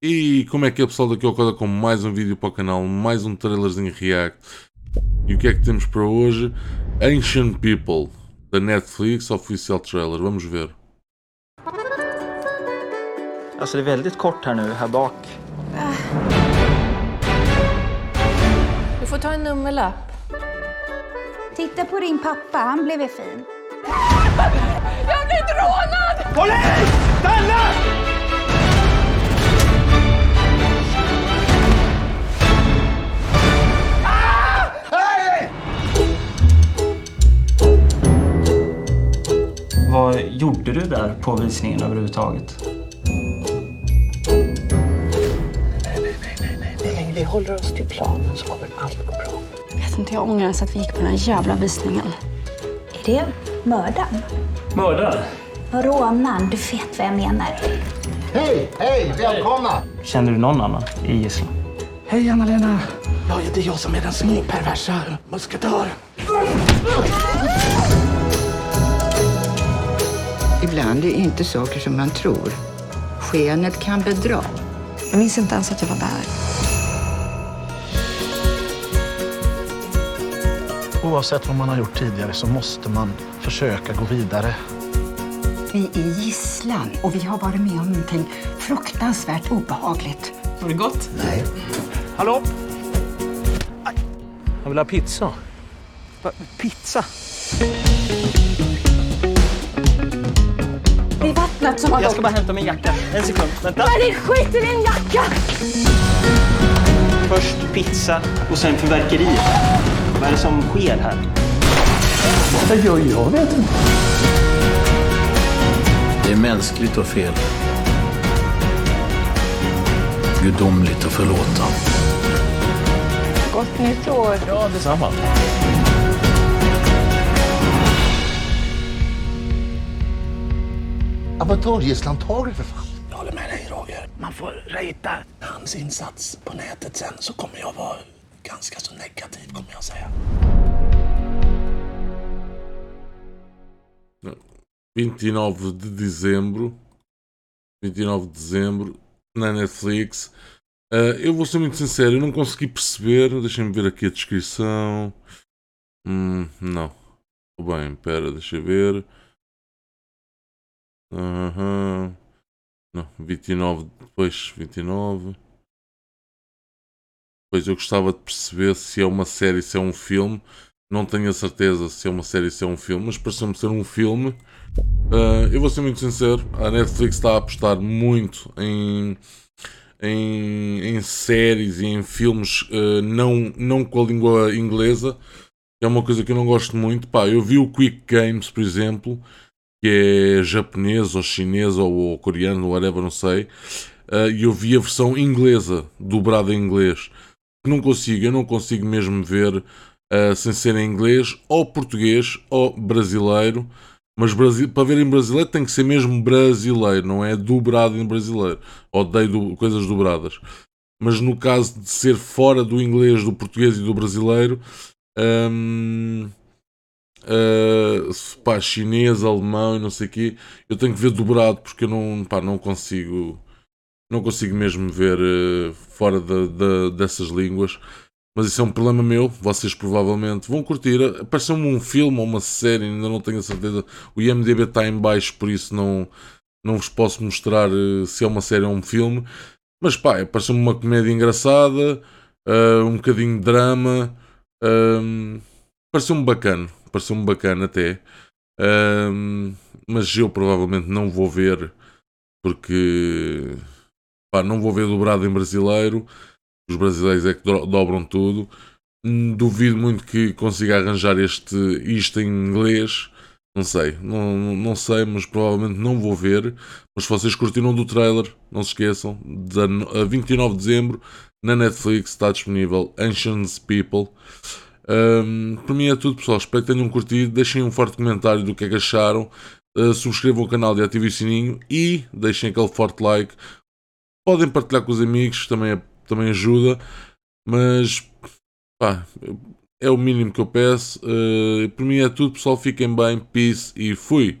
E como é que é pessoal daqui ao Coda com mais um vídeo para o canal, mais um trailerzinho react. E o que é que temos para hoje? Ancient People, da Netflix, oficial trailer. Vamos ver. Alltså det är väldigt kort här nu, här bak. Du får ta en nummerlapp. Titta på din pappa, han blev fin. Jag har blivit rånad! Polis! Stanna! Gjorde du där på visningen överhuvudtaget? länge vi håller oss till planen så kommer allt gå bra. vet inte, jag ångrar att vi gick på den här jävla visningen. Är det mördaren? Mördaren? Rånaren, du vet vad jag menar. Hej, hej, välkomna! Känner du någon annan i gisslan? Hej Anna-Lena! Ja, det är jag som är den småperversa musketören. Ibland är inte saker som man tror. Skenet kan bedra. Jag minns inte ens att jag var där. Oavsett vad man har gjort tidigare så måste man försöka gå vidare. Vi är gisslan och vi har varit med om någonting fruktansvärt obehagligt. Var det gott? Nej. Hallå? Jag vill ha pizza. Va, pizza? Det är vattnet som har Jag ska bara hämta min jacka. En sekund. Vänta. Vad är det skit i din jacka? Först pizza och sen fyrverkeri. Vad är det som sker här? Vad gör jag vet inte. Det är mänskligt att fel. Gudomligt att förlåta. Gott nytt år. Ja, detsamma. Amatörgisslantagare för fan. Jag håller med dig Roger. Man får rejta hans insats på nätet sen så kommer jag vara ganska så negativ kommer jag säga. 29 de dezembro. 29 de dezembro na Netflix. Ah, eu vou ser muito sincero, eu não consegui perceber. Deixem-me ver aqui a descrição. Hum, não. Bem, pera, deixa eu ver. Aham. Não, 29, depois 29. Pois eu gostava de perceber se é uma série, se é um filme. Não tenho a certeza se é uma série, se é um filme, mas pareceu-me ser um filme. Ah, eu vou ser muito sincero, a Netflix está a apostar muito em, em, em séries e em filmes ah, não, não com a língua inglesa. É uma coisa que eu não gosto muito. Pá, eu vi o Quick Games, por exemplo, que é japonês ou chinês ou, coreano, whatever, não sei. Ah, E eu vi a versão inglesa, dobrada em inglês. Não consigo, eu não consigo mesmo ver ah, sem ser em inglês, ou português, ou brasileiro. Mas para ver em brasileiro tem que ser mesmo brasileiro, não é dobrado em brasileiro. Odeio do- coisas dobradas. Mas no caso de ser fora do inglês, do português e do brasileiro, hum, se- pá, chinês, alemão e não sei o quê, eu tenho que ver dobrado porque eu não, pá, não consigo não consigo mesmo ver eh, fora da- da- dessas línguas. Mas isso é um problema meu. Vocês provavelmente vão curtir. Apareceu-me um filme ou uma série, ainda não tenho a certeza. O IMDB está em baixo, por isso não, não vos posso mostrar eh, se é uma série ou um filme. Mas pá, apareceu-me uma comédia engraçada, ah, um bocadinho de drama. ahm, pareceu-me bacana. Pareceu-me bacana até. Ahm, mas eu provavelmente não vou ver porque pá, não vou ver dobrado em brasileiro. Os brasileiros é que do- dobram tudo. Hum, Duvido muito que consiga arranjar este, isto em inglês. Não sei, não, não sei, mas provavelmente não vou ver. Mas se vocês curtiram do trailer, não se esqueçam, a 29 de dezembro na Netflix está disponível Ancient People. Hum, por mim é tudo, pessoal. Espero que tenham curtido. Deixem um forte comentário do que é que acharam. Uh, subscrevam o canal e ativem o sininho e deixem aquele forte like. Podem partilhar com os amigos, também, é- também ajuda. Mas pá, é o mínimo que eu peço. Uh, por mim é tudo, pessoal. Fiquem bem, peace e fui.